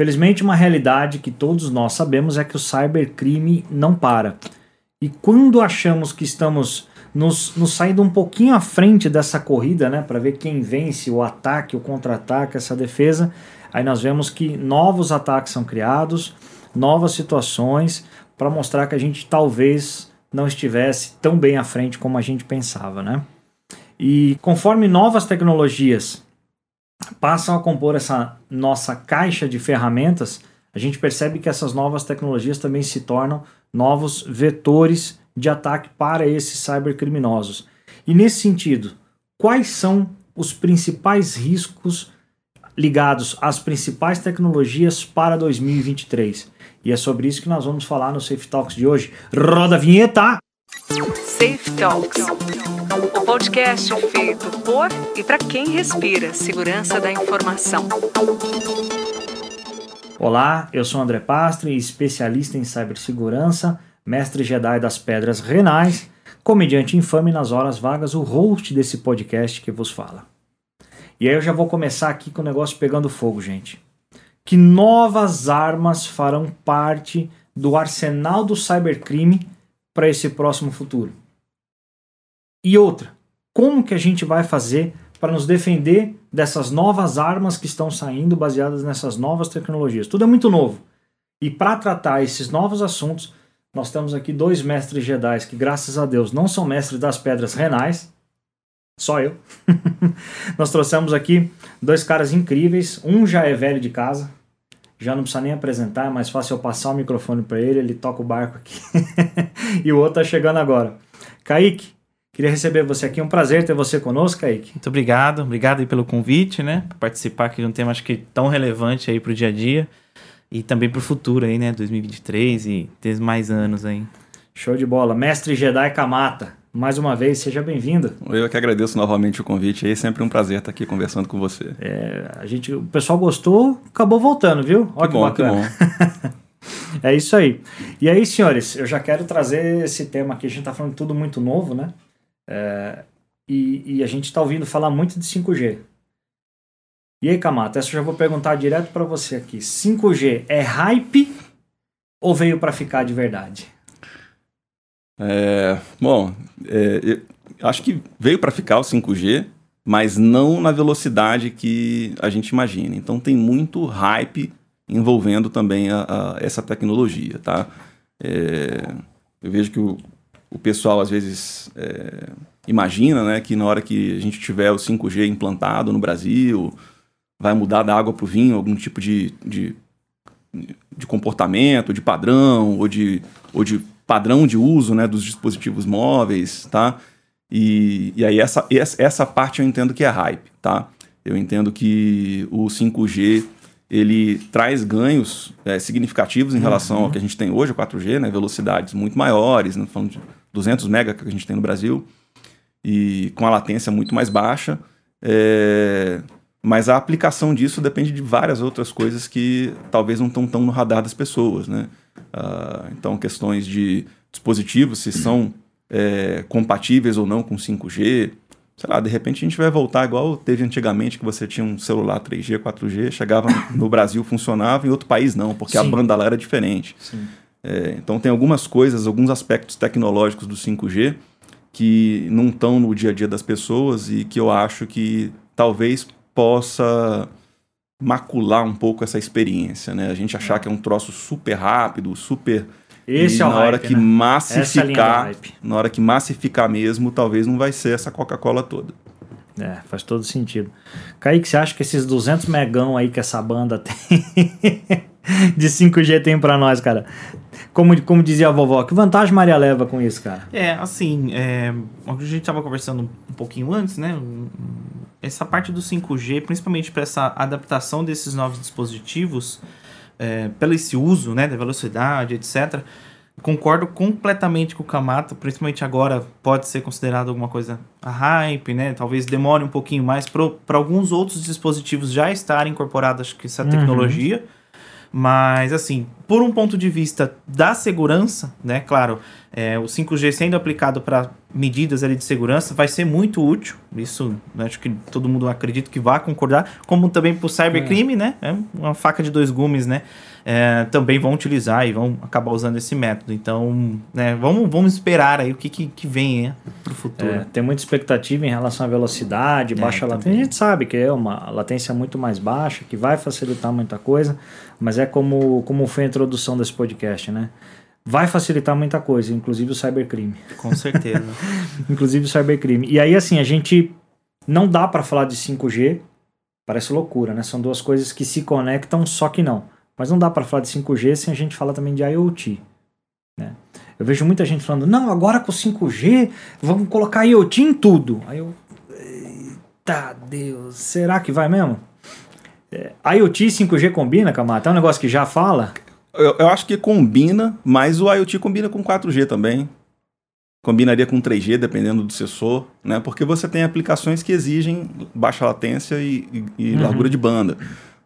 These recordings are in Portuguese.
Felizmente, uma realidade que todos nós sabemos é que o cybercrime não para. E quando achamos que estamos nos, nos saindo um pouquinho à frente dessa corrida, né, para ver quem vence o ataque, o contra-ataque, essa defesa, aí nós vemos que novos ataques são criados, novas situações para mostrar que a gente talvez não estivesse tão bem à frente como a gente pensava, né? E conforme novas tecnologias passam a compor essa nossa caixa de ferramentas, a gente percebe que essas novas tecnologias também se tornam novos vetores de ataque para esses cybercriminosos. E nesse sentido, quais são os principais riscos ligados às principais tecnologias para 2023? E é sobre isso que nós vamos falar no Safe Talks de hoje. Roda a vinheta! Safe Talks, podcast feito por e para quem respira segurança da informação. Olá, eu sou André Pastre, especialista em cibersegurança mestre Jedi das Pedras Renais, comediante infame nas horas vagas, o host desse podcast que vos fala. E aí eu já vou começar aqui com o negócio pegando fogo, gente. Que novas armas farão parte do arsenal do cybercrime para esse próximo futuro? E outra, como que a gente vai fazer para nos defender dessas novas armas que estão saindo baseadas nessas novas tecnologias? Tudo é muito novo. E para tratar esses novos assuntos, nós temos aqui dois mestres Jedi que, graças a Deus, não são mestres das pedras renais. Só eu. Nós trouxemos aqui dois caras incríveis. Um já é velho de casa, já não precisa nem apresentar, é mais fácil eu passar o microfone para ele, ele toca o barco aqui. e o outro tá chegando agora. Kaique, queria receber você aqui. É um prazer ter você conosco, Kaique. Muito obrigado, obrigado aí pelo convite, né? Por participar aqui de um tema acho que tão relevante aí para o dia a dia e também para o futuro aí, né? 2023 e ter mais anos aí. Show de bola. Mestre Jedi Kamata, mais uma vez, seja bem-vindo. Eu que agradeço novamente o convite aí, sempre um prazer estar aqui conversando com você. É, a gente, o pessoal gostou, acabou voltando, viu? Olha que, que bom, bacana. Que bom. é isso aí. E aí, senhores, eu já quero trazer esse tema aqui, a gente está falando de tudo muito novo, né? É, e, e a gente está ouvindo falar muito de 5G. E aí, Kamata, essa eu já vou perguntar direto para você aqui. 5G é hype ou veio para ficar de verdade? É, bom, é, acho que veio para ficar o 5G, mas não na velocidade que a gente imagina. Então tem muito hype envolvendo também a, a essa tecnologia, tá? É, eu vejo que o, o pessoal às vezes é, imagina, né, que na hora que a gente tiver o 5G implantado no Brasil, vai mudar da água para o vinho algum tipo de, de, de, comportamento, de padrão, ou de, ou de padrão de uso né, dos dispositivos móveis, tá? E, e aí essa, essa parte eu entendo que é hype, tá? Eu entendo que o 5G ele traz ganhos é, significativos em relação uhum. ao que a gente tem hoje, o 4G, né? Velocidades muito maiores, né? falando de 200 mega que a gente tem no Brasil, e com a latência muito mais baixa. É, mas a aplicação disso depende de várias outras coisas que talvez não estão tão no radar das pessoas, né? Uh, então, questões de dispositivos, se são é, compatíveis ou não com 5G. Sei lá, de repente a gente vai voltar igual teve antigamente, que você tinha um celular 3G, 4G, chegava no Brasil, funcionava, em outro país não, porque Sim. a banda lá era diferente. É, então tem algumas coisas, alguns aspectos tecnológicos do 5G que não estão no dia a dia das pessoas e que eu acho que talvez possa macular um pouco essa experiência, né? A gente achar que é um troço super rápido, super esse e é o na hora hype, que né? massificar, na hora que massificar mesmo, talvez não vai ser essa Coca-Cola toda. É, faz todo sentido. Kaique, você acha que esses 200 megão aí que essa banda tem de 5G tem para nós, cara? Como, como dizia a vovó, que vantagem Maria leva com isso, cara? É, assim, é, a gente tava conversando um pouquinho antes, né? essa parte do 5G, principalmente para essa adaptação desses novos dispositivos, é, pelo esse uso né, da velocidade, etc., concordo completamente com o Kamata, principalmente agora pode ser considerado alguma coisa a hype, né? Talvez demore um pouquinho mais para alguns outros dispositivos já estarem incorporados que essa uhum. tecnologia. Mas, assim, por um ponto de vista da segurança, né? Claro, é, o 5G sendo aplicado para medidas ali de segurança vai ser muito útil. Isso né, acho que todo mundo acredita que vai concordar. Como também para o cybercrime, é. né? É uma faca de dois gumes, né? É, também vão utilizar e vão acabar usando esse método. Então, né, vamos, vamos esperar aí o que, que, que vem para o futuro. É, tem muita expectativa em relação à velocidade, é, baixa latência. A gente sabe que é uma latência muito mais baixa, que vai facilitar muita coisa, mas é como, como foi a introdução desse podcast, né? vai facilitar muita coisa, inclusive o cybercrime. Com certeza. inclusive o cybercrime. E aí, assim, a gente não dá para falar de 5G, parece loucura, né? São duas coisas que se conectam, só que não. Mas não dá para falar de 5G sem a gente falar também de IoT. Né? Eu vejo muita gente falando, não, agora com 5G vamos colocar IoT em tudo. Aí eu, eita Deus, será que vai mesmo? É, IoT e 5G combina, Camata? É um negócio que já fala? Eu, eu, acho que combina, mas o IoT combina com 4G também. Combinaria com 3G, dependendo do sensor, né? Porque você tem aplicações que exigem baixa latência e, e, e uhum. largura de banda.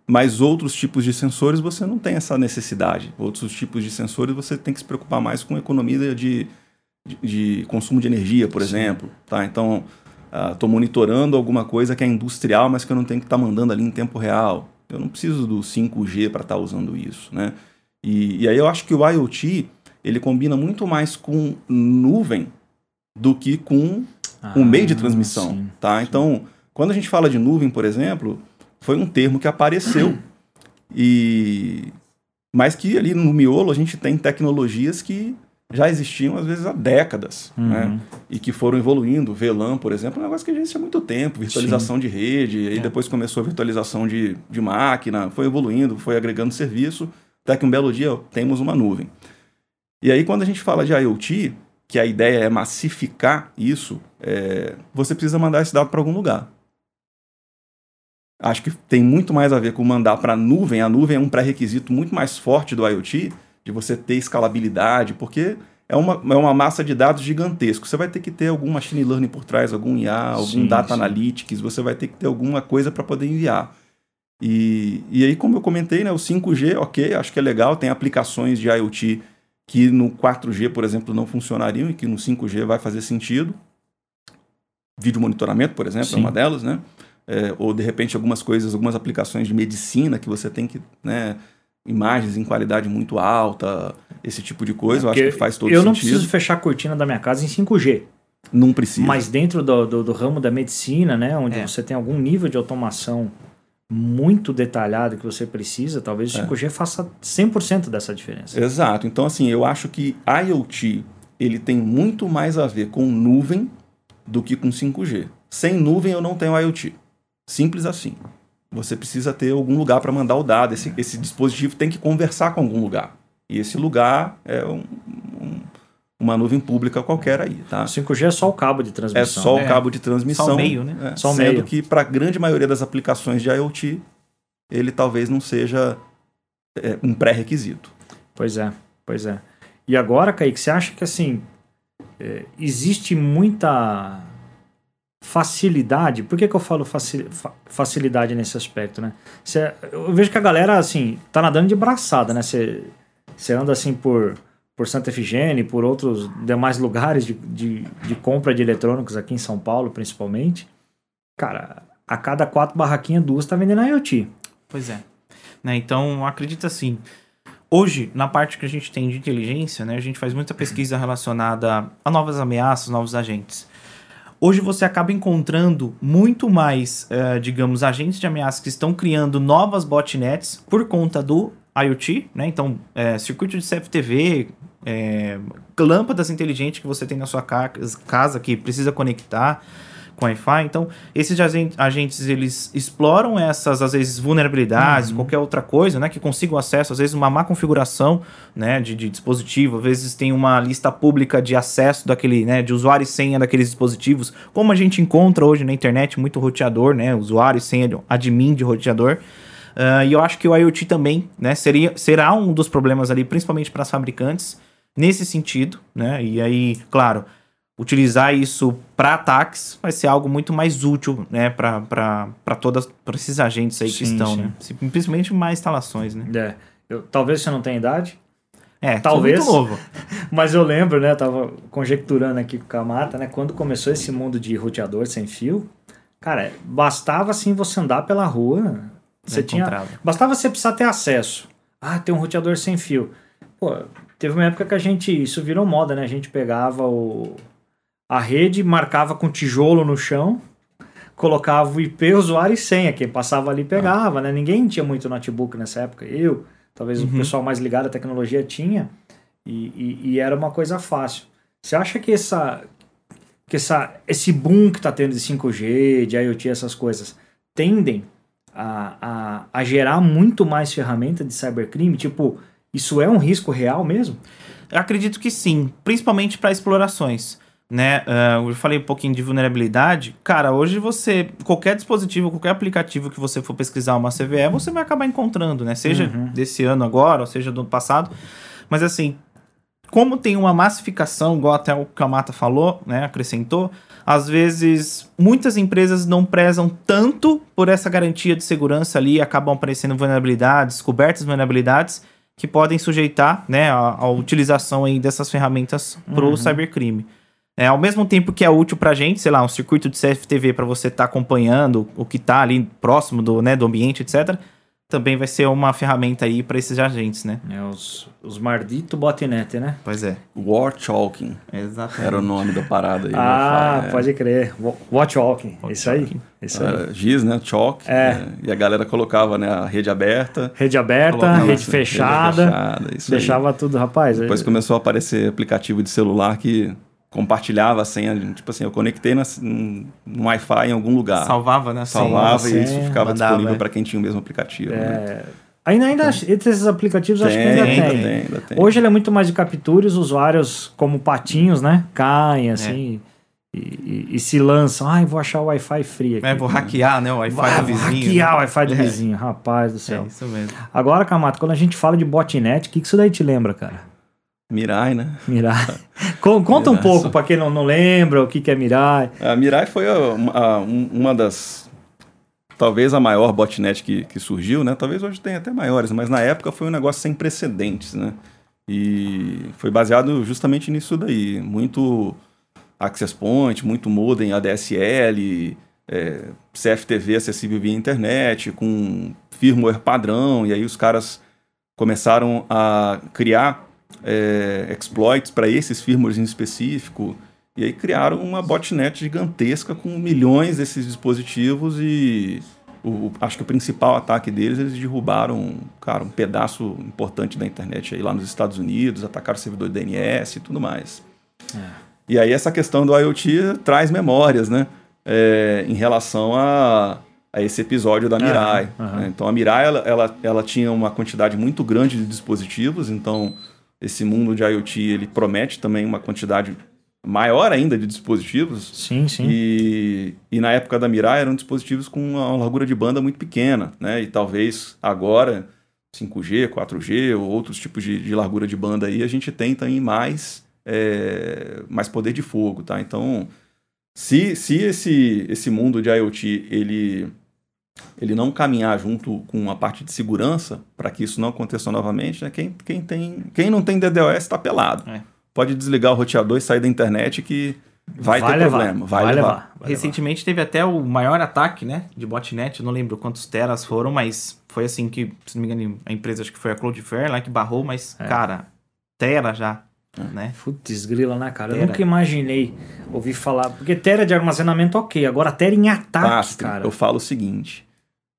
Mas outros tipos de sensores você não tem essa necessidade. Outros tipos de sensores você tem que se preocupar mais com economia de, de, de consumo de energia, por Sim. exemplo. Tá? Então, estou uh, monitorando alguma coisa que é industrial, mas que eu não tenho que estar tá mandando ali em tempo real. Eu não preciso do 5G para estar tá usando isso. Né? E, e aí eu acho que o IoT ele combina muito mais com nuvem do que com ah, um meio de transmissão, sim, tá? Sim. Então, quando a gente fala de nuvem, por exemplo, foi um termo que apareceu e mas que ali no miolo a gente tem tecnologias que já existiam às vezes há décadas, uhum. né? E que foram evoluindo. VLAN, por exemplo, é um negócio que existe há muito tempo. Virtualização Sim. de rede, e aí é. depois começou a virtualização de, de máquina, foi evoluindo, foi agregando serviço. Até que um belo dia temos uma nuvem. E aí, quando a gente fala de IoT, que a ideia é massificar isso, é, você precisa mandar esse dado para algum lugar. Acho que tem muito mais a ver com mandar para a nuvem. A nuvem é um pré-requisito muito mais forte do IoT, de você ter escalabilidade, porque é uma, é uma massa de dados gigantesco. Você vai ter que ter algum machine learning por trás, algum IA, algum sim, data sim. analytics, você vai ter que ter alguma coisa para poder enviar. E, e aí, como eu comentei, né, o 5G, ok, acho que é legal, tem aplicações de IoT que no 4G, por exemplo, não funcionariam e que no 5G vai fazer sentido. Vídeo monitoramento, por exemplo, Sim. é uma delas, né? É, ou de repente algumas coisas, algumas aplicações de medicina que você tem que, né, imagens em qualidade muito alta, esse tipo de coisa, é eu acho que faz todo sentido. Eu não preciso fechar a cortina da minha casa em 5G. Não precisa. Mas dentro do, do, do ramo da medicina, né, onde é. você tem algum nível de automação muito detalhado que você precisa, talvez o 5G é. faça 100% dessa diferença. Exato. Então, assim, eu acho que IoT ele tem muito mais a ver com nuvem do que com 5G. Sem nuvem eu não tenho IoT. Simples assim. Você precisa ter algum lugar para mandar o dado. Esse, esse dispositivo tem que conversar com algum lugar. E esse lugar é um, um uma nuvem pública qualquer aí, tá? 5G é só o cabo de transmissão. É só é. o cabo de transmissão. Só o meio, né? É, só o sendo meio. que para a grande maioria das aplicações de IoT, ele talvez não seja é, um pré-requisito. Pois é, pois é. E agora, Kaique, você acha que assim é, existe muita facilidade? Por que, que eu falo facilidade nesse aspecto, né? Você, eu vejo que a galera assim tá nadando de braçada, né? Você, anda assim por por Santa Efigênia por outros demais lugares de, de, de, compra de eletrônicos aqui em São Paulo, principalmente, cara, a cada quatro barraquinhas, duas tá vendendo IoT. Pois é. Né, então, acredita assim, hoje, na parte que a gente tem de inteligência, né, a gente faz muita pesquisa relacionada a novas ameaças, novos agentes. Hoje você acaba encontrando muito mais, uh, digamos, agentes de ameaça que estão criando novas botnets por conta do IoT, né? Então, é, circuito de CFTV, é, lâmpadas inteligentes que você tem na sua casa que precisa conectar com Wi-Fi. Então, esses agentes, eles exploram essas, às vezes, vulnerabilidades, uhum. qualquer outra coisa, né? Que consigam acesso, às vezes, uma má configuração, né? De, de, dispositivo. Às vezes, tem uma lista pública de acesso daquele, né? De usuário e senha daqueles dispositivos. Como a gente encontra hoje na internet, muito roteador, né? Usuário e senha, admin de roteador. Uh, e eu acho que o IoT também né, seria, será um dos problemas ali, principalmente para as fabricantes, nesse sentido. Né? E aí, claro, utilizar isso para ataques vai ser algo muito mais útil né, para todas para esses agentes aí sim, que estão, sim. né? Principalmente mais instalações, né? É. eu, talvez você não tenha idade, É, Talvez. sou muito novo. mas eu lembro, né? Eu tava conjecturando aqui com o Kamata, né? Quando começou esse mundo de roteador sem fio, cara, bastava assim você andar pela rua, você tinha. encontrava. Bastava você precisar ter acesso. Ah, tem um roteador sem fio. Pô, teve uma época que a gente. Isso virou moda, né? A gente pegava o, a rede, marcava com tijolo no chão, colocava o IP, usuário e senha. Quem passava ali pegava, né? Ninguém tinha muito notebook nessa época. Eu, talvez o pessoal mais ligado à tecnologia tinha. E, e- e era uma coisa fácil. Você acha que essa. Que essa, esse boom que está tendo de 5G, de IoT, essas coisas, tendem a, a, a gerar muito mais ferramenta de cybercrime? Tipo, isso é um risco real mesmo? Eu acredito que sim, principalmente para explorações. Né? Ah, eu falei um pouquinho de vulnerabilidade. Cara, hoje você, qualquer dispositivo, qualquer aplicativo que você for pesquisar uma CVE, você vai acabar encontrando, né? Seja Uhum. desse ano agora, ou seja do ano passado. Mas assim, como tem uma massificação, igual até o Kamata falou, né, acrescentou, às vezes muitas empresas não prezam tanto por essa garantia de segurança ali, acabam aparecendo vulnerabilidades, cobertas vulnerabilidades, que podem sujeitar né, a, a utilização aí dessas ferramentas para o Uhum. cybercrime. É, ao mesmo tempo que é útil para gente, sei lá, um circuito de CFTV para você estar acompanhando o que está ali próximo do, né, do ambiente, etc., também vai ser uma ferramenta aí para esses agentes, né? É, os, os mardito botnet, né? Pois é. War Chalking Exatamente. era o nome da parada aí. ah, né? pode crer. Wa- Watch Walking. Watch isso aí. Isso aí. Era Giz, né? Chalk. É. né? E a galera colocava né, a rede aberta. Rede aberta, Colocava rede assim, fechada. fechada, isso aí. deixava tudo, rapaz. Depois é- começou a aparecer aplicativo de celular que compartilhava a senha. Tipo assim, eu conectei na, num, num Wi-Fi em algum lugar. Salvava, né? Salvava Sim, e isso ficava mandava, disponível é. para quem tinha o mesmo aplicativo. né? é, ainda, ainda entre esses aplicativos, acho que ainda Tem, tem. ainda tem, ainda tem. Hoje ele é muito mais de captura e os usuários, como patinhos, né? Caem assim e, e- e se lançam. Ai, vou achar o Wi-Fi free aqui. É, vou hackear, né? O Wi-Fi Ah, do vou vizinho. hackear o Wi-Fi do É. vizinho, rapaz do céu. É, isso mesmo. Agora, Camato, quando a gente fala de botnet, o que, que isso daí te lembra, cara? Mirai, né? Mirai. Con- Conta um Mirai, pouco só- pra quem não, não lembra o que, que é Mirai. A Mirai foi a- a- um- uma das. Talvez a maior botnet que, que surgiu, né? Talvez hoje tenha até maiores, mas na época foi um negócio sem precedentes, né? E foi baseado justamente nisso daí. Muito access point, muito modem ADSL, é, CFTV acessível via internet, com firmware padrão, e aí os caras começaram a criar é, exploits para esses firmwares em específico, e aí criaram uma botnet gigantesca com milhões desses dispositivos e o, acho que o principal ataque deles, eles derrubaram, cara, um pedaço importante da internet aí lá nos Estados Unidos, atacaram o servidor de DNS e tudo mais. E aí essa questão do IoT traz memórias, né? É, em relação a, a esse episódio da Mirai. Aham, aham. né? Então a Mirai, ela, ela, ela tinha uma quantidade muito grande de dispositivos, então esse mundo de IoT, ele promete também uma quantidade maior ainda de dispositivos, Sim, sim. e, e na época da Mirai eram dispositivos com uma largura de banda muito pequena, né? E talvez agora 5G, 4G ou outros tipos de, de largura de banda aí a gente tem também mais, é, mais poder de fogo, tá? Então, se, se esse, esse mundo de IoT ele, ele não caminhar junto com a parte de segurança para que isso não aconteça novamente, né? Quem, quem, tem, quem não tem DDoS está pelado. É. Pode desligar o roteador e sair da internet que vai, ter levar, problema. Vai, levar. vai levar. Recentemente teve até o maior ataque, né? De botnet. Eu não lembro quantos teras foram, mas foi assim que, se não me engano, a empresa acho que foi a Cloudflare lá que barrou, mas, É. cara, tera já, né? Putz, grila na cara. Eu Tera. nunca imaginei ouvir falar. Porque Tera de armazenamento, ok. Agora Tera em ataque, Pastre, cara. eu falo o seguinte: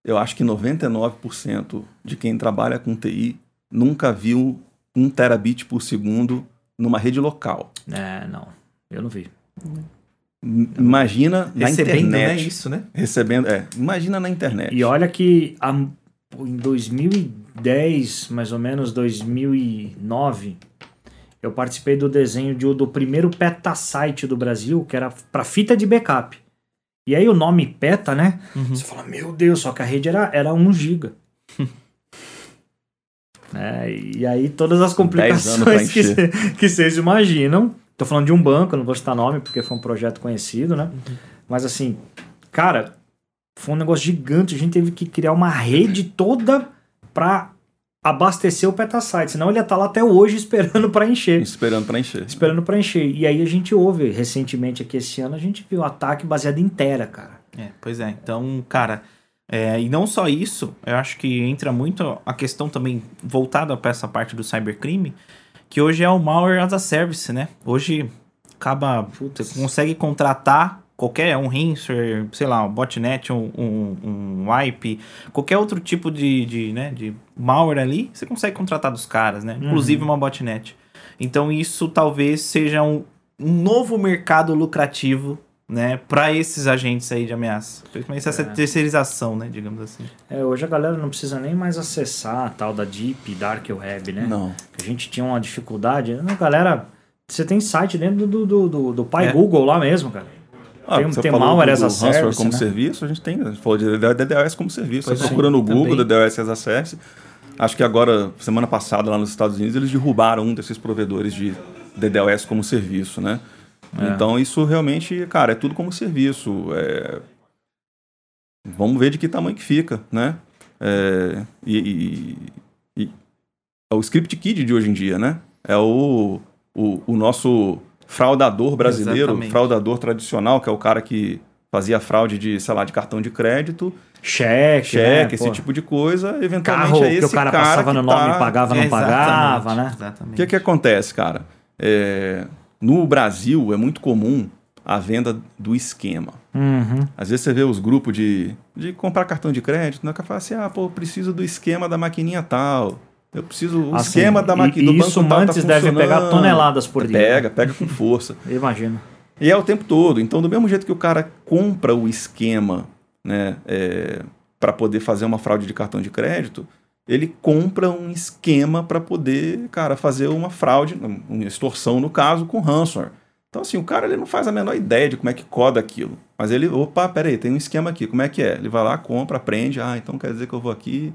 eu acho que 99% de quem trabalha com TI nunca viu um terabit por segundo numa rede local. É, não. Eu não vi. Imagina na Recebendo, né? internet. Isso, né? Recebendo, é. Imagina na internet. E olha que a- em 2010, mais ou menos, 2009, eu participei do desenho de- do primeiro petasite do Brasil, que era para fita de backup. E aí o nome peta, né? Uhum. Você fala, meu Deus, só que a rede era, era 1 giga. É, e aí todas as complicações que, cê- que vocês imaginam. Tô falando de um banco, não vou citar nome porque foi um projeto conhecido, né? Mas assim, cara, foi um negócio gigante. A gente teve que criar uma rede toda pra abastecer o Petasite, senão ele ia estar lá até hoje esperando para encher. Esperando para encher. Esperando para encher. E aí a gente ouve recentemente aqui esse ano, a gente viu ataque baseado em Tera, cara. É, pois é. Então, cara, é, e não só isso, eu acho que entra muito a questão também voltada para essa parte do cybercrime, que hoje é o malware as a service, né? Hoje acaba, puta, você consegue contratar qualquer um rinser, sei lá, um botnet, um, um, um wipe, qualquer outro tipo de, de, né, de malware ali, você consegue contratar dos caras, né? Inclusive uma botnet. Então isso talvez seja um, um novo mercado lucrativo né, para esses agentes aí de ameaça. Principalmente essa É. terceirização, né, digamos assim. É, hoje a galera não precisa nem mais acessar a tal da Deep Dark Web, né? Não. A gente tinha uma dificuldade. A galera, você tem site dentro do, do, do, do pai É. Google lá mesmo, cara. Ah, Tem- falou malware as a service, como né? serviço, a gente tem, a gente falou de DDoS como serviço. Pois você é, procura no Google também. DDoS as a service. Acho que agora, semana passada, lá nos Estados Unidos, eles derrubaram um desses provedores de DDoS como serviço, né? É. Então, isso realmente, cara, é tudo como serviço. É... Vamos ver de que tamanho que fica, né? É... E, e- e- é o script kid de hoje em dia, né? É o, o, o nosso fraudador brasileiro, Exatamente. fraudador tradicional, que é o cara que fazia fraude de, sei lá, de cartão de crédito, Cheque, cheque, né? esse Pô, tipo de coisa, eventualmente Carro é esse que o cara, passava que no nome tá- e pagava, não É, pagava, exatamente, né? O Exatamente. que que acontece, cara? É, No Brasil é muito comum a venda do esquema. Uhum. Às vezes você vê os grupos de, de comprar cartão de crédito, né? Que fala assim, ah, pô, preciso do esquema da maquininha tal. Eu preciso o Assim, esquema da maquininha do banco isso tá antes deve pegar toneladas por dia. Pega, pega com força. Imagina. E é o tempo todo. Então, do mesmo jeito que o cara compra o esquema, né, para poder fazer uma fraude de cartão de crédito, ele compra um esquema para poder, cara, fazer uma fraude, uma extorsão no caso, com ransomware. Então, assim, o cara ele não faz a menor ideia de como é que coda aquilo. Mas ele, opa, peraí, tem um esquema aqui, como é que é? Ele vai lá, compra, aprende, ah, então quer dizer que eu vou aqui,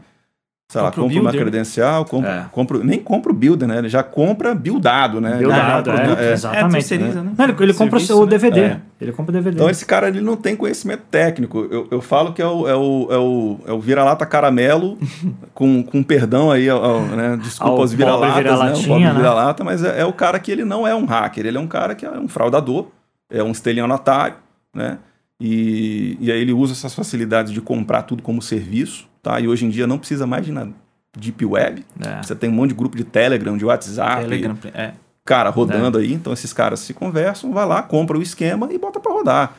sei lá, Compra o compro uma credencial, compro, É. compro, nem compra o builder, né? Ele já compra buildado, né? Ele Buildado, compra o é, build- é. exatamente. terceiriza, né? Não, ele, ele compra o Serviço, seu né? DVD. É. Ele compra o DVD. Então esse cara ele não tem conhecimento técnico. Eu, eu falo que é o, é o, é o, é o vira-lata caramelo, com, com perdão aí, ao, ao, né? desculpa Ao aos vira-latas, pobre né? O pobre né? vira-lata, mas é, é o cara que ele não é um hacker, ele é um cara que é um fraudador, é um estelionatário, né? E, e aí ele usa essas facilidades de comprar tudo como serviço, tá? E hoje em dia não precisa mais de nada. Deep Web, É. você tem um monte de grupo de Telegram, de WhatsApp, Telegram, é. cara rodando aí, então esses caras se conversam, vai lá, compra o esquema e bota pra rodar.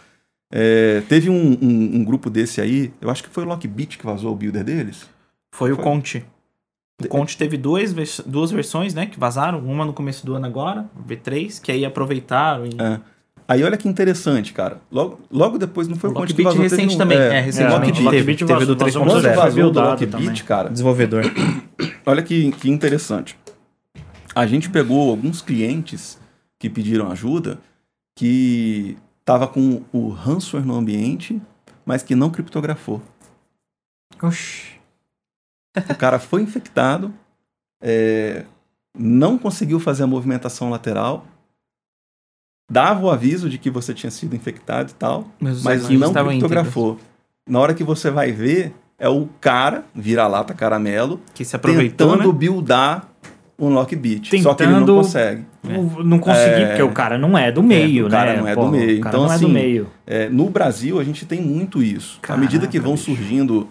É, teve um, um- um grupo desse aí, eu acho que foi o Lockbit que vazou o builder deles. Foi o Foi. Conte. O Conte teve duas, vers- duas versões, né? Que vazaram. Uma no começo do ano agora, o V3, que aí aproveitaram e. É. Aí olha que interessante, cara. Logo, logo depois não foi o, O Conte que Lockbit vazou. teve recente um- também. É, É, recentemente Lockbit. teve. Lockbit Teve do vazou- Quando 3.0. vazou vazou do Lockbit, cara, Desenvolvedor. olha que, que interessante. A gente pegou alguns clientes que pediram ajuda que tava com o ransomware no ambiente, mas que não criptografou. Oxi. O cara foi infectado, é, não conseguiu fazer a movimentação lateral, dava o aviso de que você tinha sido infectado e tal, mas arquivos não criptografou. Na hora que você vai ver, é o cara, vira-lata caramelo, íntegros, Que se aproveitou, tentando né? buildar um lockbit. Só que ele não consegue. Não- Não consegui, É. porque o cara não é do meio, o né? cara não é do Pô, meio. O cara Então, não é do assim, meio. É, no Brasil, a gente tem muito isso. à medida que Caraca, vão bicho. surgindo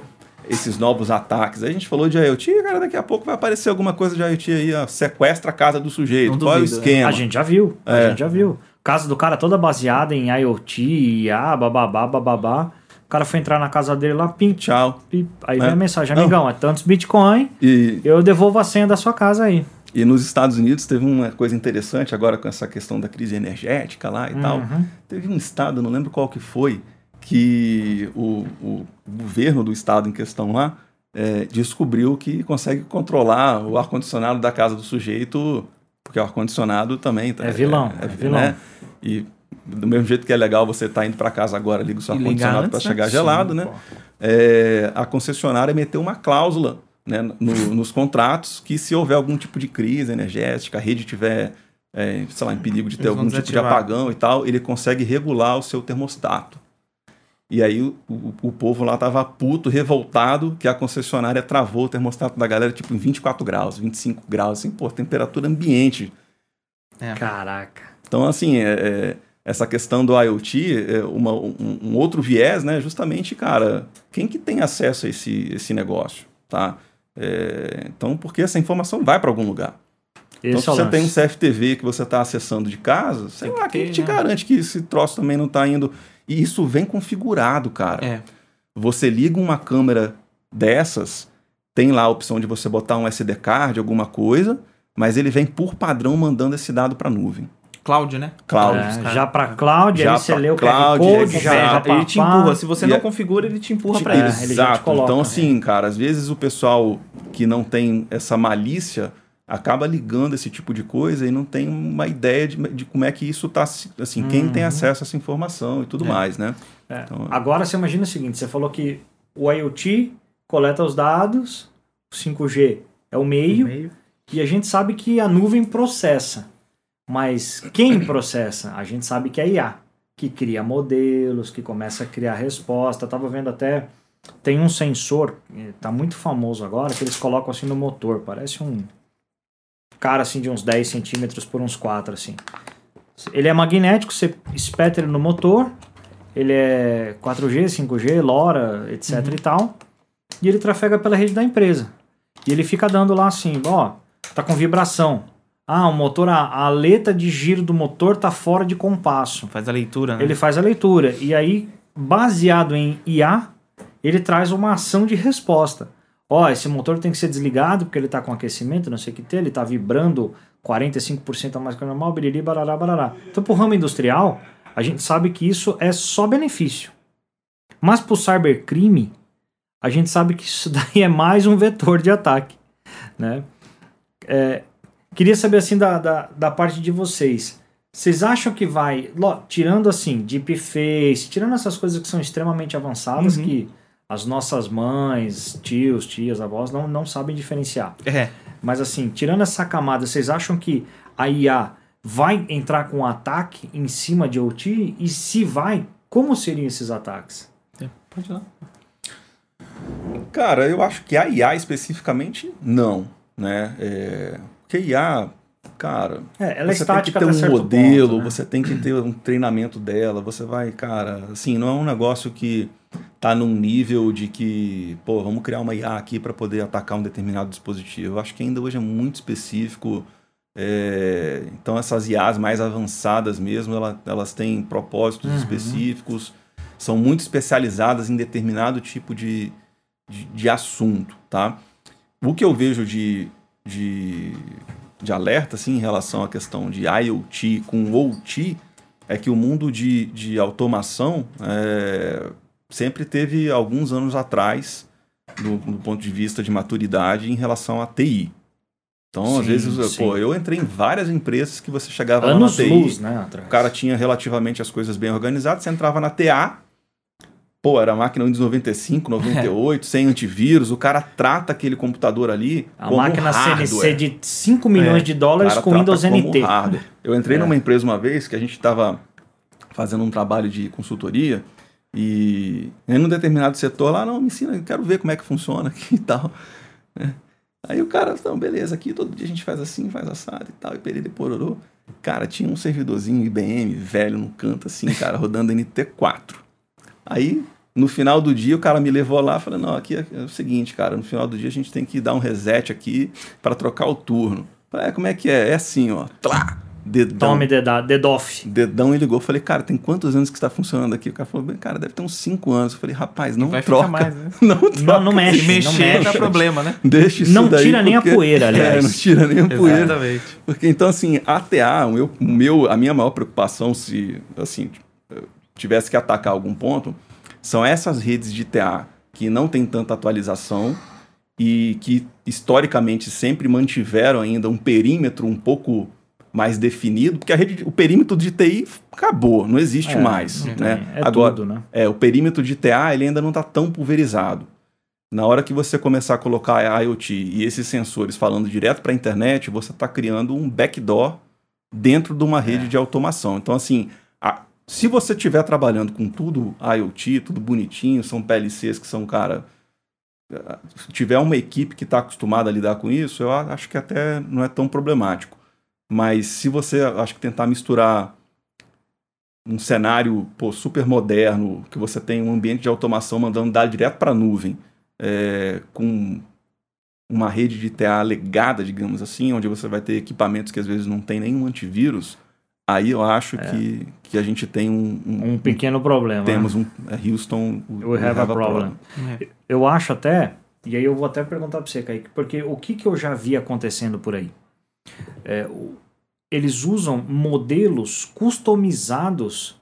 esses novos ataques, a gente falou de IoT, cara, daqui a pouco vai aparecer alguma coisa de IoT aí, ó, sequestra a casa do sujeito. Não Qual é o duvido, esquema? A gente já viu, a É. gente já viu. Casa do cara toda baseada em IoT, IA, bababá, bababá. O cara foi entrar na casa dele lá, pim, Tchau. pim. Aí É. vem a mensagem, amigão, é tantos Bitcoin, E, eu devolvo a senha da sua casa aí. e nos Estados Unidos teve uma coisa interessante agora com essa questão da crise energética lá e tal. Uhum. Teve um estado, não lembro qual que foi, que o, o governo do estado em questão lá é, descobriu que consegue controlar o ar-condicionado da casa do sujeito, porque o ar-condicionado também tá- É vilão, é vilão. né? E do mesmo jeito que é legal você estar indo para casa agora, liga o seu ar-condicionado para né? chegar Sim, gelado, né? pô. É, a concessionária meteu uma cláusula né, no- nos contratos que se houver algum tipo de crise energética, a rede tiver, é, sei lá, em perigo de ter Eles algum tipo de apagão e tal, ele consegue regular o seu termostato. E aí o, o, o povo lá tava puto, revoltado, que a concessionária travou o termostato da galera, tipo, em 24 graus, 25 graus, assim, pô, temperatura ambiente. É. Caraca. Então, assim, é, é, essa questão do IoT, é uma, um, um outro viés, né? Justamente, cara, quem que tem acesso a esse, esse negócio, tá? É, então, porque essa informação vai para algum lugar. Então, Esse se é você lance. tem um CFTV que você está acessando de casa, sei Tem que lá, quem ter, que te né? garante que esse troço também não está indo. E isso vem configurado, cara. É. Você liga uma câmera dessas, tem lá a opção de você botar um SD card, alguma coisa, mas ele vem por padrão mandando esse dado para a nuvem. Cloud, né? Cloud. É, já para cloud, Já aí você pra lê o cloud, QR Code, é, já, exato. já ele te empurra. Se você E não é- configura, ele te empurra pra É, isso. ele já te Exato. coloca, então, assim, cara, às vezes o pessoal que não tem essa malícia acaba ligando esse tipo de coisa e não tem uma ideia de, de como é que isso tá, se- assim, quem tem acesso a essa informação e tudo É. mais, né? É. Então- Agora você imagina o seguinte: você falou que o IoT coleta os dados, o 5G é o meio, Meio. e a gente sabe que a nuvem processa. Mas quem processa? A gente sabe que é a IA, que cria modelos, que começa a criar resposta. Eu tava vendo até. Tem um sensor, eh, tá muito famoso agora, que eles colocam assim no motor. Parece um cara assim de uns 10 centímetros por uns 4, assim. Ele é magnético, você espeta ele no motor, ele é 4G, 5G, LoRa, etc e tal, e ele trafega pela rede da empresa. E ele fica dando lá assim, ó, tá com vibração. Ah, o motor, a, a aleta de giro do motor tá fora de compasso. Faz a leitura, né? Ele faz a leitura. E aí, baseado em IA, ele traz uma ação de resposta. Ó, esse motor tem que ser desligado porque ele está com aquecimento, não sei o que tem, ele está vibrando 45% a mais que o normal, biriri, barará, barará. Então, pro ramo industrial, a gente sabe que isso é só benefício. Mas pro cybercrime, a gente sabe que isso daí é mais um vetor de ataque, né? É, queria saber, assim, da, da, da parte de vocês. Vocês acham que vai, lo- tirando assim, deepface, tirando essas coisas que são extremamente avançadas, Uhum. que as nossas mães, tios, tias, avós não, não sabem diferenciar. É. Mas assim, tirando essa camada, vocês acham que a IA vai entrar com um ataque em cima de OT? E se vai, como seriam esses ataques? Pode ir lá. Cara, eu acho que a IA especificamente, não, né? É, porque a IA, cara, É, ela é você estática tem que ter um certo modelo, ponto, né? você tem que ter um treinamento dela, você vai, cara, assim, não é um negócio que tá num nível de que, pô, vamos criar uma IA aqui para poder atacar um determinado dispositivo. Eu acho que ainda hoje é muito específico. é, então essas IAs mais avançadas mesmo, ela- elas têm propósitos Uhum. específicos, são muito especializadas em determinado tipo de, de, de assunto, tá? O que eu vejo de, de, de alerta, assim, em relação à questão de IoT com OT, é que o mundo de, de automação é, sempre teve alguns anos atrás, do, do ponto de vista de maturidade, em relação à TI. Então, às Sim, vezes, sim. pô, eu entrei em várias empresas que você chegava lá na Anos TI, luz, né? Atrás. o cara tinha relativamente as coisas bem organizadas, você entrava na TA, pô, era máquina Windows 95, 98, sem antivírus, o cara trata aquele computador ali A máquina hardware. CNC de 5 milhões É, de dólares com Windows NT. hardware. Eu entrei É. numa empresa uma vez que a gente estava fazendo um trabalho de consultoria e em um determinado setor lá, não, me ensina, eu quero ver como é que funciona aqui e tal. né? Aí o cara, então, beleza, aqui todo dia a gente faz assim, faz assado e tal, e perere pororô. Cara, tinha um servidorzinho IBM velho no canto assim, cara, rodando NT4. Aí, no final do dia, o cara me levou lá e falou: Não, aqui é, é o seguinte, cara, no final do dia a gente tem que dar um reset aqui para trocar o turno. Falei, É, como é que é? É assim, ó. Tlá, dedão. Tome deda- DDoS. Dedão e ligou. Falei, cara, tem quantos anos que está funcionando aqui? O cara falou, bem, cara, deve ter uns 5 anos. Eu falei, rapaz, não Vai troca. ficar mais, né? Não troca. Não, não mexe, Se mexer não mexe. dá problema, né? Deixa isso Não daí, tira nem a porque- poeira, aliás. É, não tira nem a poeira. Exatamente. Porque então, assim, a TA, o meu, o meu, a minha maior preocupação, se assim, eu tivesse que atacar algum ponto, são essas redes de TA que não tem tanta atualização e que historicamente sempre mantiveram ainda um perímetro um pouco mais definido, porque a rede, o perímetro de TI acabou, não existe É, mais, não né? É Agora, tudo, né? é, o perímetro de TA ele ainda não está tão pulverizado. Na hora que você começar a colocar a IoT e esses sensores falando direto para a internet, você está criando um backdoor dentro de uma rede de automação. Então, assim, a- Se você estiver trabalhando com tudo IoT, tudo bonitinho, são PLCs que são, cara. Se tiver uma equipe que está acostumada a lidar com isso, eu acho que até não é tão problemático. Mas se você, acho que tentar misturar um cenário pô, super moderno, que você tem um ambiente de automação mandando dados direto para a nuvem, é, com uma rede de TA legada, digamos assim, onde você vai ter equipamentos que às vezes não tem nenhum antivírus, aí eu acho é. que, que a gente tem um... Um, um pequeno problema. Temos um... É, Houston... We, have, have, a, problem. problem. Eu acho até, e aí eu vou até perguntar para você, Kaique, porque o que, que eu já vi acontecendo por aí? É, eles usam modelos customizados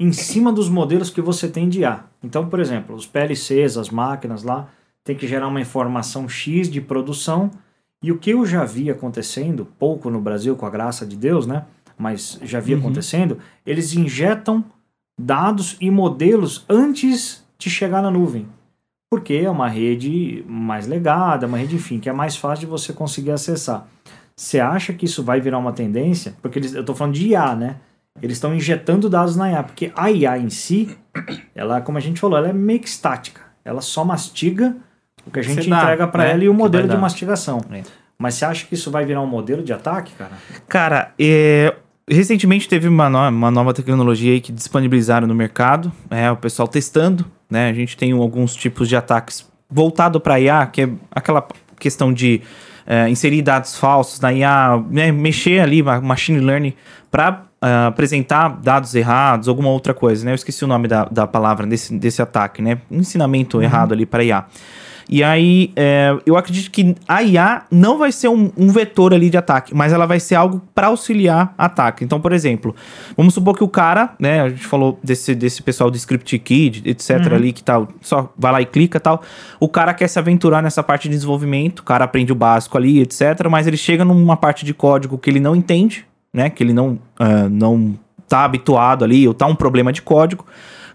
em cima dos modelos que você tem de IA. Então, por exemplo, os PLCs, as máquinas lá, tem que gerar uma informação X de produção. E o que eu já vi acontecendo, pouco no Brasil, com a graça de Deus, né? Mas já vi uhum. acontecendo, eles injetam dados e modelos antes de chegar na nuvem. Porque é uma rede mais legada, uma rede, enfim, que é mais fácil de você conseguir acessar. Você acha que isso vai virar uma tendência? Porque eles, eu estou falando de IA, né? Eles estão injetando dados na IA, porque a IA em si, ela, como a gente falou, ela é meio que estática. Ela só mastiga o que a gente dá, entrega para né? ela e o modelo de mastigação. É. Mas você acha que isso vai virar um modelo de ataque, cara? Cara, é, recentemente teve uma, no, uma nova tecnologia aí que disponibilizaram no mercado, é, o pessoal testando, né? A gente tem alguns tipos de ataques voltado para IA, que é aquela questão de é, inserir dados falsos na IA, né, mexer ali, machine learning, para uh, é, apresentar dados errados, alguma outra coisa, né? Eu esqueci o nome da, da palavra desse, desse ataque, né? Um ensinamento uhum. errado ali para IA. E aí, é, eu acredito que a IA não vai ser um, um, vetor ali de ataque, mas ela vai ser algo para auxiliar ataque. Então, por exemplo, vamos supor que o cara, né, a gente falou desse, desse pessoal do Script Kid, etc, uhum. ali, que tal, só vai lá e clica tal. O cara quer se aventurar nessa parte de desenvolvimento, o cara aprende o básico ali, etc, mas ele chega numa parte de código que ele não entende, né, que ele não, uh, não tá habituado ali, ou tá um problema de código.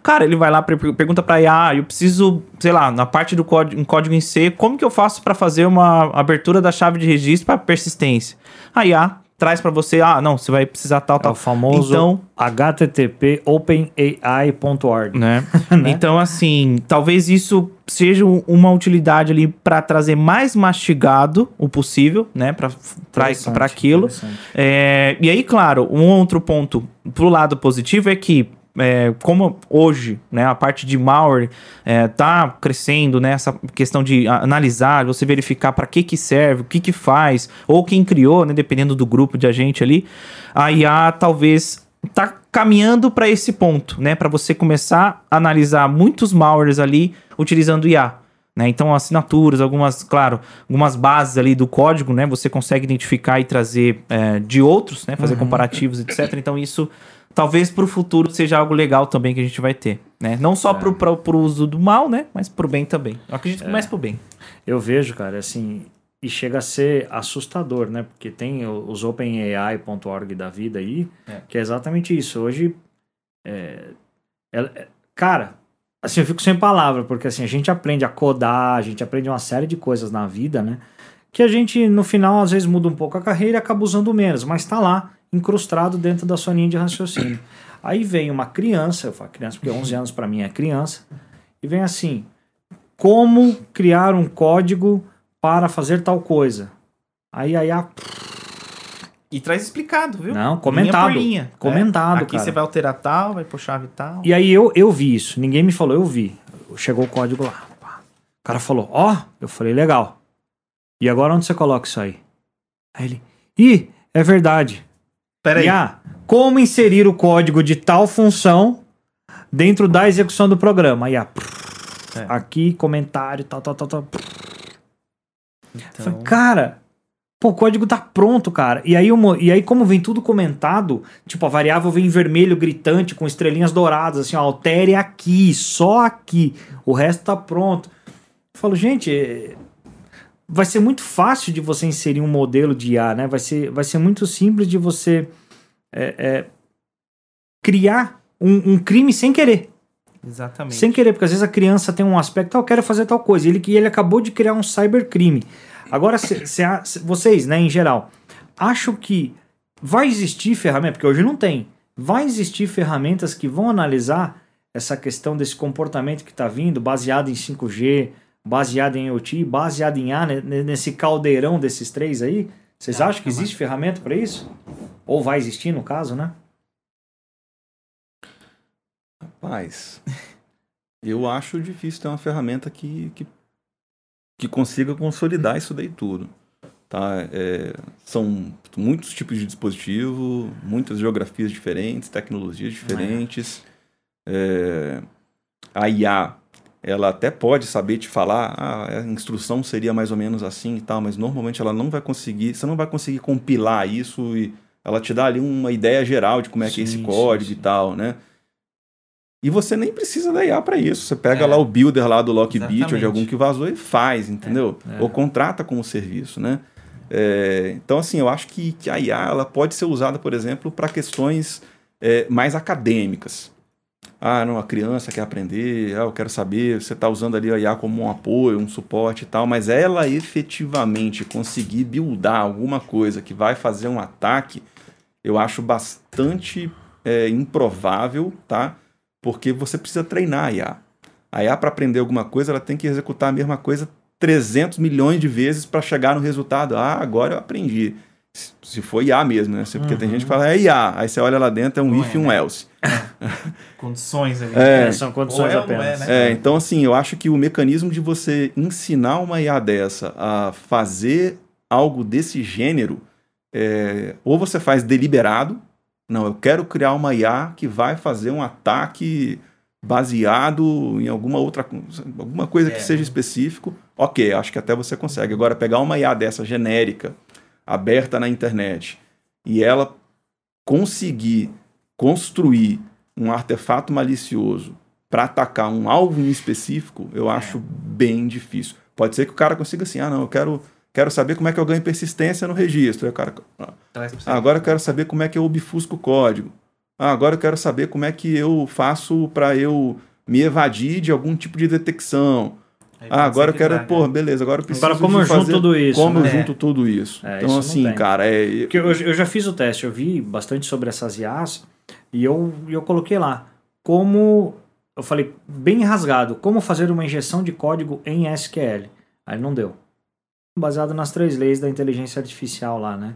Cara, ele vai lá, pergunta pra IA, ah, eu preciso, sei lá, na parte do código, em código em C, como que eu faço para fazer uma abertura da chave de registro para persistência? A IA traz para você, ah, não, você vai precisar tal, é tal. o famoso então, http openai.org. Né? né? Então, assim, talvez isso seja uma utilidade ali para trazer mais mastigado o possível, né, para aquilo. É, e aí, claro, um outro ponto pro lado positivo é que é, como hoje né, a parte de malware está é, crescendo, né, essa questão de analisar, você verificar para que, que serve, o que, que faz, ou quem criou, né, dependendo do grupo de agente ali, a IA talvez está caminhando para esse ponto, né, para você começar a analisar muitos malwares ali utilizando IA. Né? Então, assinaturas, algumas, claro, algumas bases ali do código, né? Você consegue identificar e trazer é, de outros, né? Fazer uhum. comparativos, etc. Então, isso talvez para o futuro seja algo legal também que a gente vai ter, né? Não só é. para o uso do mal, né? Mas para o bem também. Eu acredito que é. mais para o bem. Eu vejo, cara, assim, e chega a ser assustador, né? Porque tem os OpenAI.org da vida aí, é. que é exatamente isso. Hoje, é, é, cara, assim, eu fico sem palavra, porque assim, a gente aprende a codar, a gente aprende uma série de coisas na vida, né? Que a gente, no final, às vezes muda um pouco a carreira e acaba usando menos, mas tá lá incrustado dentro da sua linha de raciocínio. Aí vem uma criança, eu falo criança porque 11 anos para mim é criança, e vem assim: como criar um código para fazer tal coisa? Aí aí a e traz explicado, viu? Não, comentado. Linha linha. Né? Comentado, é. Aqui cara. você vai alterar tal, vai pôr chave tal. E aí eu, eu vi isso. Ninguém me falou, eu vi. Chegou o código lá. O cara falou, ó. Oh. Eu falei, legal. E agora onde você coloca isso aí? Aí ele, ih, é verdade. Peraí. Ah, como inserir o código de tal função dentro da execução do programa? Aí, ah, é. aqui, comentário, tal, tal, tal, tal. Então... Falei, cara, pô, o código tá pronto, cara. E aí, uma, e aí, como vem tudo comentado, tipo, a variável vem em vermelho gritante, com estrelinhas douradas, assim, ó, altere aqui, só aqui. O resto tá pronto. Eu falo, gente, vai ser muito fácil de você inserir um modelo de IA, né? Vai ser, vai ser muito simples de você é, é, criar um, um, crime sem querer. Exatamente. Sem querer, porque às vezes a criança tem um aspecto, ah, eu quero fazer tal coisa, ele ele acabou de criar um cybercrime. Agora, vocês, né, em geral, acham que vai existir ferramenta, porque hoje não tem, vai existir ferramentas que vão analisar essa questão desse comportamento que está vindo, baseado em 5G, baseado em IoT, baseado em A, né, nesse caldeirão desses três aí? Vocês Ah, acham que existe ferramenta para isso? Ou vai existir, no caso, né? Rapaz, eu acho difícil ter uma ferramenta que, que, que consiga consolidar isso daí tudo. Tá? É, são muitos tipos de dispositivo, muitas geografias diferentes, tecnologias diferentes. É, a IA, ela até pode saber te falar, ah, a instrução seria mais ou menos assim e tal, mas normalmente ela não vai conseguir, você não vai conseguir compilar isso e ela te dá ali uma ideia geral de como é que é esse Sim, código sim, e sim. tal, né? E você nem precisa da IA para isso. Você pega É. lá o builder lá do Lockbit ou de algum que vazou e faz, entendeu? É. Ou contrata como serviço, né? É, então, assim, eu acho que, que a IA ela pode ser usada, por exemplo, para questões é, mais acadêmicas. Ah, não, a criança quer aprender, ah, eu quero saber, você está usando ali a IA como um apoio, um suporte e tal, mas ela efetivamente conseguir buildar alguma coisa que vai fazer um ataque, eu acho bastante é, improvável, tá? Porque você precisa treinar a IA. A IA, para aprender alguma coisa, ela tem que executar a mesma coisa 300 milhões de vezes para chegar no resultado. Ah, agora eu aprendi. Se- for IA mesmo, né? Porque tem Uhum. gente que fala, é IA. Aí você olha lá dentro, é um Não if é, e um né? else. Condições ali. É. É, são condições é apenas. é, né? É, então assim, eu acho que o mecanismo de você ensinar uma IA dessa a fazer algo desse gênero, é, ou você faz deliberado, não, eu quero criar uma IA que vai fazer um ataque baseado em alguma outra alguma coisa É. que seja específico, ok, acho que até você consegue. Agora, pegar uma IA dessa genérica, aberta na internet, e ela conseguir construir um artefato malicioso para atacar um alvo em específico, eu acho bem difícil. Pode ser que o cara consiga assim, ah, não, eu quero, quero saber como é que eu ganho persistência no registro. Aí cara, ah, pra você. ah, agora eu quero saber como é que eu obfusco o código. Ah, agora eu quero saber como é que eu faço para eu me evadir de algum tipo de detecção. Ah, agora eu quero, traga. pô, beleza, agora eu preciso Agora, como eu junto fazer- tudo isso, Como né? eu junto tudo isso. É, então, isso assim, cara, é... Porque eu, eu já fiz o teste, eu vi bastante sobre essas IAs e eu, e eu coloquei lá como, eu falei bem rasgado, como fazer uma injeção de código em SQL. Aí não deu. Baseado nas três leis da inteligência artificial lá, né?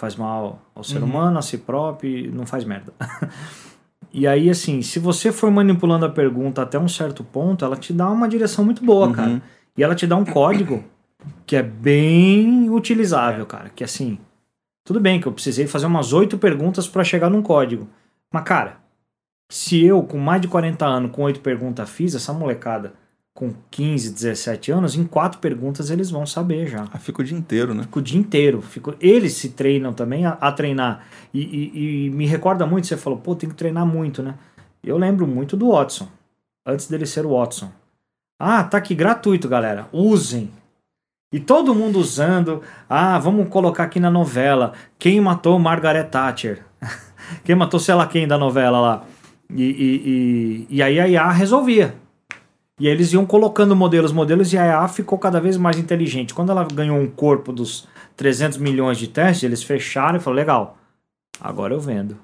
Faz mal ao ser Uhum. humano, a si próprio não faz merda. e aí, assim, se você for manipulando a pergunta até um certo ponto, ela te dá uma direção muito boa, Uhum. cara. E ela te dá um código que é bem utilizável, cara. Que assim, tudo bem que eu precisei fazer umas oito perguntas para chegar num código. Mas, cara, se eu, com mais de 40 anos, com oito perguntas, fiz essa molecada com 15, 17 anos, em quatro perguntas eles vão saber já. Ah, fica o dia inteiro, né? Fica o dia inteiro. Fico... Eles se treinam também a, a treinar. E, e- e me recorda muito, você falou, pô, tem que treinar muito, né? Eu lembro muito do Watson, antes dele ser o Watson. Ah, tá aqui gratuito, galera. Usem. E todo mundo usando. Ah, vamos colocar aqui na novela. Quem matou Margaret Thatcher? quem matou sei lá quem da novela lá? E, e, e, e aí a IA resolvia. E aí eles iam colocando modelos, modelos, e a IA ficou cada vez mais inteligente. Quando ela ganhou um corpo dos 300 milhões de testes, eles fecharam e falaram, legal, agora eu vendo.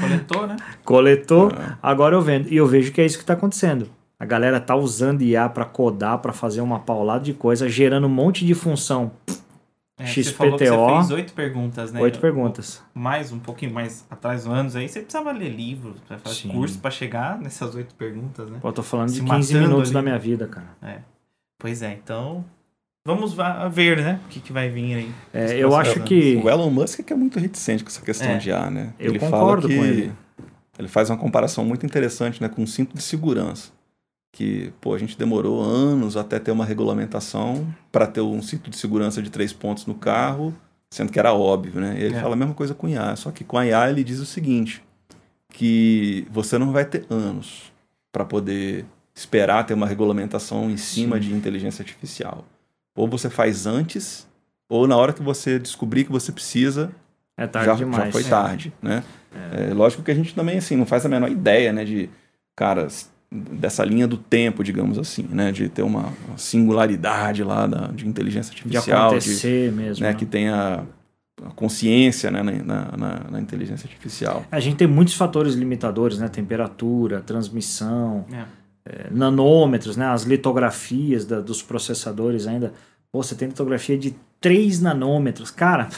Coletou, né? Coletou, É. agora eu vendo. E eu vejo que é isso que está acontecendo. A galera tá usando IA para codar, para fazer uma paulada de coisa, gerando um monte de função. É, Você falou que XPTO. você fez oito perguntas, né? Oito perguntas. Mais um pouquinho mais atrás do anos aí, você precisava ler livro, pra fazer Sim. curso pra chegar nessas oito perguntas, né? Pô, eu tô falando Se de 15 matando minutos ali. da minha vida, cara. Pois é, então vamos va- ver, né? O que, que vai vir aí. É, eu acho anos. que. O Elon Musk é que é muito reticente com essa questão É. de IA, né? Eu ele concordo fala que com ele. ele faz uma comparação muito interessante, né, com um cinto de segurança. Que, pô, a gente demorou anos até ter uma regulamentação para ter um cinto de segurança de três pontos no carro, sendo que era óbvio, né? Ele É. fala a mesma coisa com IA, só que com a IA ele diz o seguinte, que você não vai ter anos para poder esperar ter uma regulamentação em cima Sim. de inteligência artificial. Ou você faz antes, ou na hora que você descobrir que você precisa, É tarde já, demais. já foi É. tarde, né? É, lógico que a gente também, assim, não faz a menor ideia, né, de, cara, dessa linha do tempo, digamos assim, né, de ter uma uma singularidade lá da, de inteligência De artificial, de, acontecer mesmo. né, né? que tenha consciência né, na, na, na, inteligência artificial. A gente tem muitos fatores limitadores, né? Temperatura, transmissão, é. É, nanômetros, né? As litografias da, dos processadores ainda. Pô, você tem litografia de 3 nanômetros. Cara,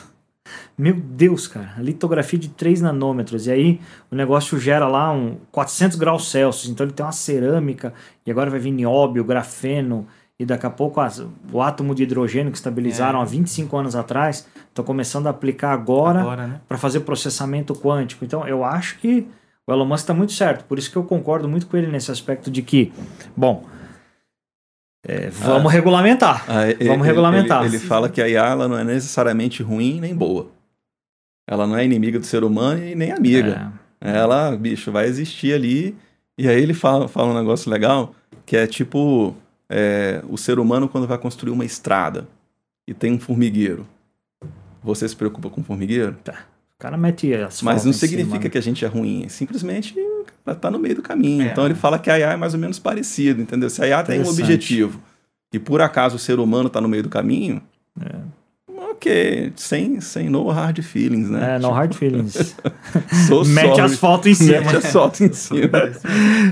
meu Deus, cara. Litografia de 3 nanômetros. E aí o negócio gera lá um 400 graus Celsius. Então ele tem uma cerâmica. E agora vai vir nióbio, grafeno e daqui a pouco as, o átomo de hidrogênio que estabilizaram é. há 25 anos atrás estão começando a aplicar agora, agora né? para fazer processamento quântico. Então eu acho que o Elon Musk está muito certo, por isso que eu concordo muito com ele nesse aspecto de que, bom, é, vamos ah, regulamentar. Ah, vamos ele, regulamentar. Ele, ele, fala que a IA ela não é necessariamente ruim nem boa. Ela não é inimiga do ser humano e nem amiga. É. Ela, bicho, vai existir ali. E aí ele fala, fala um negócio legal que é tipo é, o ser humano quando vai construir uma estrada e tem um formigueiro. Você se preocupa com o formigueiro? Tá. O cara mete as Mas não significa cima, né? que a gente é ruim. Simplesmente tá no meio do caminho. É. Então ele fala que a IA é mais ou menos parecido, entendeu? Se a IA tem um objetivo e por acaso o ser humano tá no meio do caminho, é. ok, sem, sem no hard feelings, né? É, no hard feelings. Mete as fotos em cima. Mete as fotos em cima.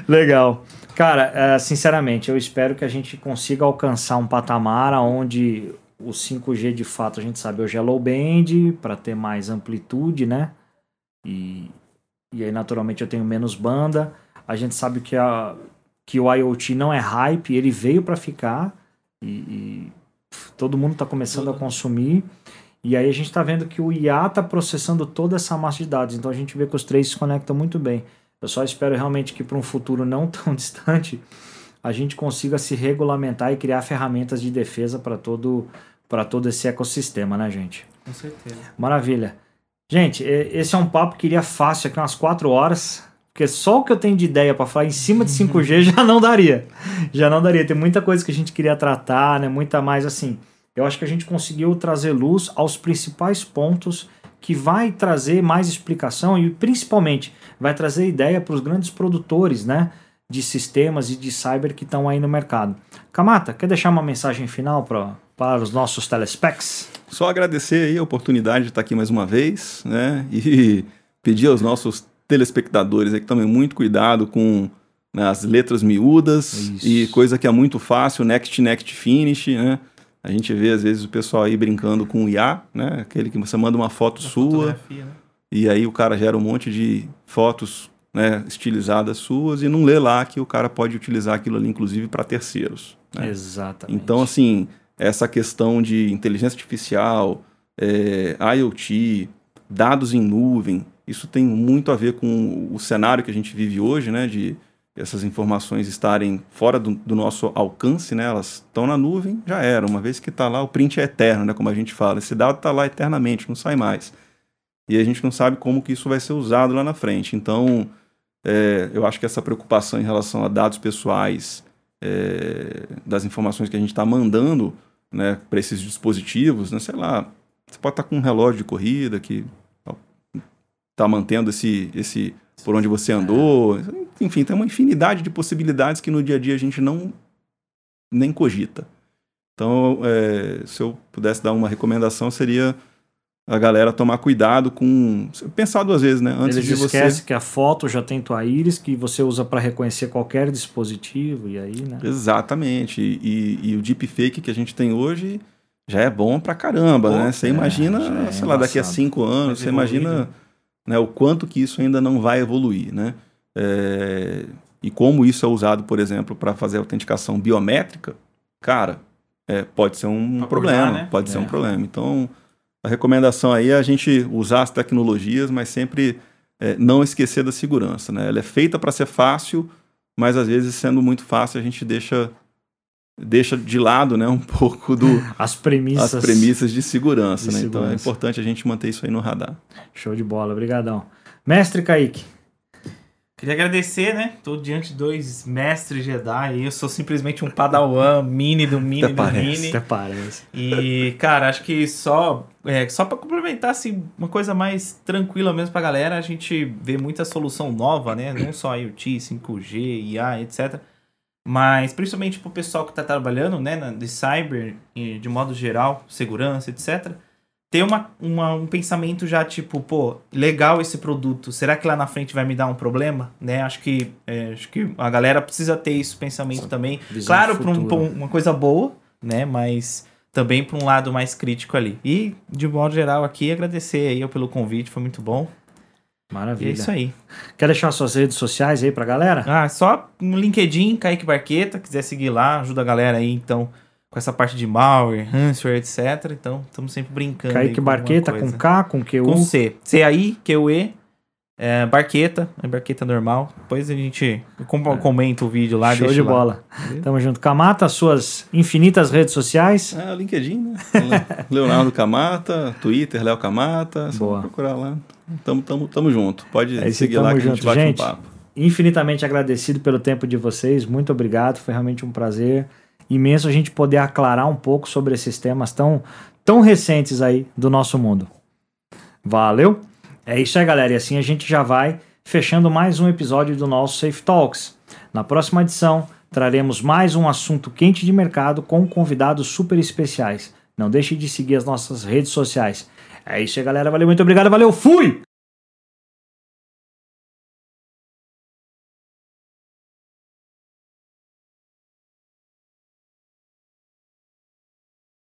Legal. Cara, é, sinceramente, eu espero que a gente consiga alcançar um patamar onde o 5G de fato a gente sabe hoje é low band para ter mais amplitude, né? E, e aí naturalmente eu tenho menos banda. A gente sabe que, a, que o IoT não é hype, ele veio para ficar e, e, todo mundo está começando a consumir. E aí a gente está vendo que o IA está processando toda essa massa de dados. Então a gente vê que os três se conectam muito bem. Eu só espero realmente que para um futuro não tão distante a gente consiga se regulamentar e criar ferramentas de defesa para todo para todo esse ecossistema, né, gente? Com certeza. Maravilha. Gente, esse é um papo que iria fácil aqui umas 4 horas, porque só o que eu tenho de ideia para falar em cima de 5G já não daria. Já não daria. Tem muita coisa que a gente queria tratar, né? Muita mais assim. Eu acho que a gente conseguiu trazer luz aos principais pontos que vai trazer mais explicação e principalmente vai trazer ideia para os grandes produtores, né, de sistemas e de cyber que estão aí no mercado. Kamata, quer deixar uma mensagem final para para os nossos telespecs? Só agradecer aí a oportunidade de estar aqui mais uma vez, né, e pedir aos nossos telespectadores aí que tomem muito cuidado com né, as letras miúdas Isso. e coisa que é muito fácil, next, next, finish, né? A gente vê, às vezes, o pessoal aí brincando com o IA, né? Aquele que você manda uma foto sua né? e aí o cara gera um monte de fotos né, estilizadas suas e não lê lá que o cara pode utilizar aquilo ali, inclusive, para terceiros. Né? Exatamente. Então, assim, essa questão de inteligência artificial, é, IoT, dados em nuvem, isso tem muito a ver com o cenário que a gente vive hoje, né? De essas informações estarem fora do, do nosso alcance, né? Elas estão na nuvem, já era. Uma vez que está lá, o print é eterno, né? Como a gente fala. Esse dado está lá eternamente, não sai mais. E a gente não sabe como que isso vai ser usado lá na frente. Então, é, eu acho que essa preocupação em relação a dados pessoais, é, das informações que a gente está mandando né, para esses dispositivos, né? Sei lá, você pode estar tá com um relógio de corrida que está mantendo esse, esse por onde você andou. Enfim, tem uma infinidade de possibilidades que no dia a dia a gente não nem cogita. Então, é, se eu pudesse dar uma recomendação, seria a galera tomar cuidado com. Pensar duas vezes, né? Antes Eles de você. esquece que a foto já tem tua íris, que você usa para reconhecer qualquer dispositivo, e aí, né? Exatamente. E, e, o deepfake que a gente tem hoje já é bom pra caramba, Pô, né? Você é, imagina, é sei lá, daqui a cinco anos, você imagina né, o quanto que isso ainda não vai evoluir, né? É, e como isso é usado, por exemplo, para fazer autenticação biométrica, cara, é, pode ser um problema, né? pode é. ser um problema. Então, a recomendação aí é a gente usar as tecnologias, mas sempre é, não esquecer da segurança, né? Ela é feita para ser fácil, mas às vezes sendo muito fácil a gente deixa deixa de lado, né, um pouco do as premissas as premissas de segurança, de né? Segurança. Então é importante a gente manter isso aí no radar. Show de bola, obrigadão. Mestre Kaique, Queria agradecer, né? Tô diante de dois mestres Jedi. Eu sou simplesmente um padawan mini do mini até do parece, mini. Até parece. E, cara, acho que só, é, só para complementar, assim, uma coisa mais tranquila mesmo pra galera, a gente vê muita solução nova, né? Não só IoT, 5G, IA, etc. Mas principalmente pro pessoal que tá trabalhando, né? De cyber, de modo geral, segurança, etc ter uma, uma- um pensamento já tipo, pô, legal esse produto, será que lá na frente vai me dar um problema? Né? Acho que, é, acho que a galera precisa ter esse pensamento também. visão Claro, para um, um- uma coisa boa, né? Mas também para um lado mais crítico ali. E, de modo geral, aqui, agradecer aí pelo convite, foi muito bom. É Maravilha. isso aí. Quer deixar suas redes sociais aí pra galera? Ah, só no LinkedIn, Kaique Barqueta, quiser seguir lá, ajuda a galera aí, então, com essa parte de malware, ransomware, etc. Então, estamos sempre brincando. aí Kaique Barqueta com coisa. K, com QU. Com C. C-A-I, Q-U-E, é, Barqueta, é Barqueta normal. Depois a gente com- comenta o vídeo lá, É. Show de lá. bola. Tamo junto. Kamata, suas infinitas redes sociais. É, o LinkedIn, né? Le- Leonardo Camata, Twitter, Léo Camata. É só Boa. procurar lá. Tamo, tamo, tamo junto. Pode É seguir tamo lá que a junto. gente bate Gente, um papo. Infinitamente agradecido pelo tempo de vocês. Muito obrigado. Foi realmente um prazer imenso a gente poder aclarar um pouco sobre esses temas tão, tão recentes aí do nosso mundo. Valeu? É isso aí, galera. E assim a gente já vai fechando mais um episódio do nosso Safe Talks. Na próxima edição, traremos mais um assunto quente de mercado com convidados super especiais. Não deixe de seguir as nossas redes sociais. É isso aí, galera. Valeu, muito obrigado. Valeu, fui!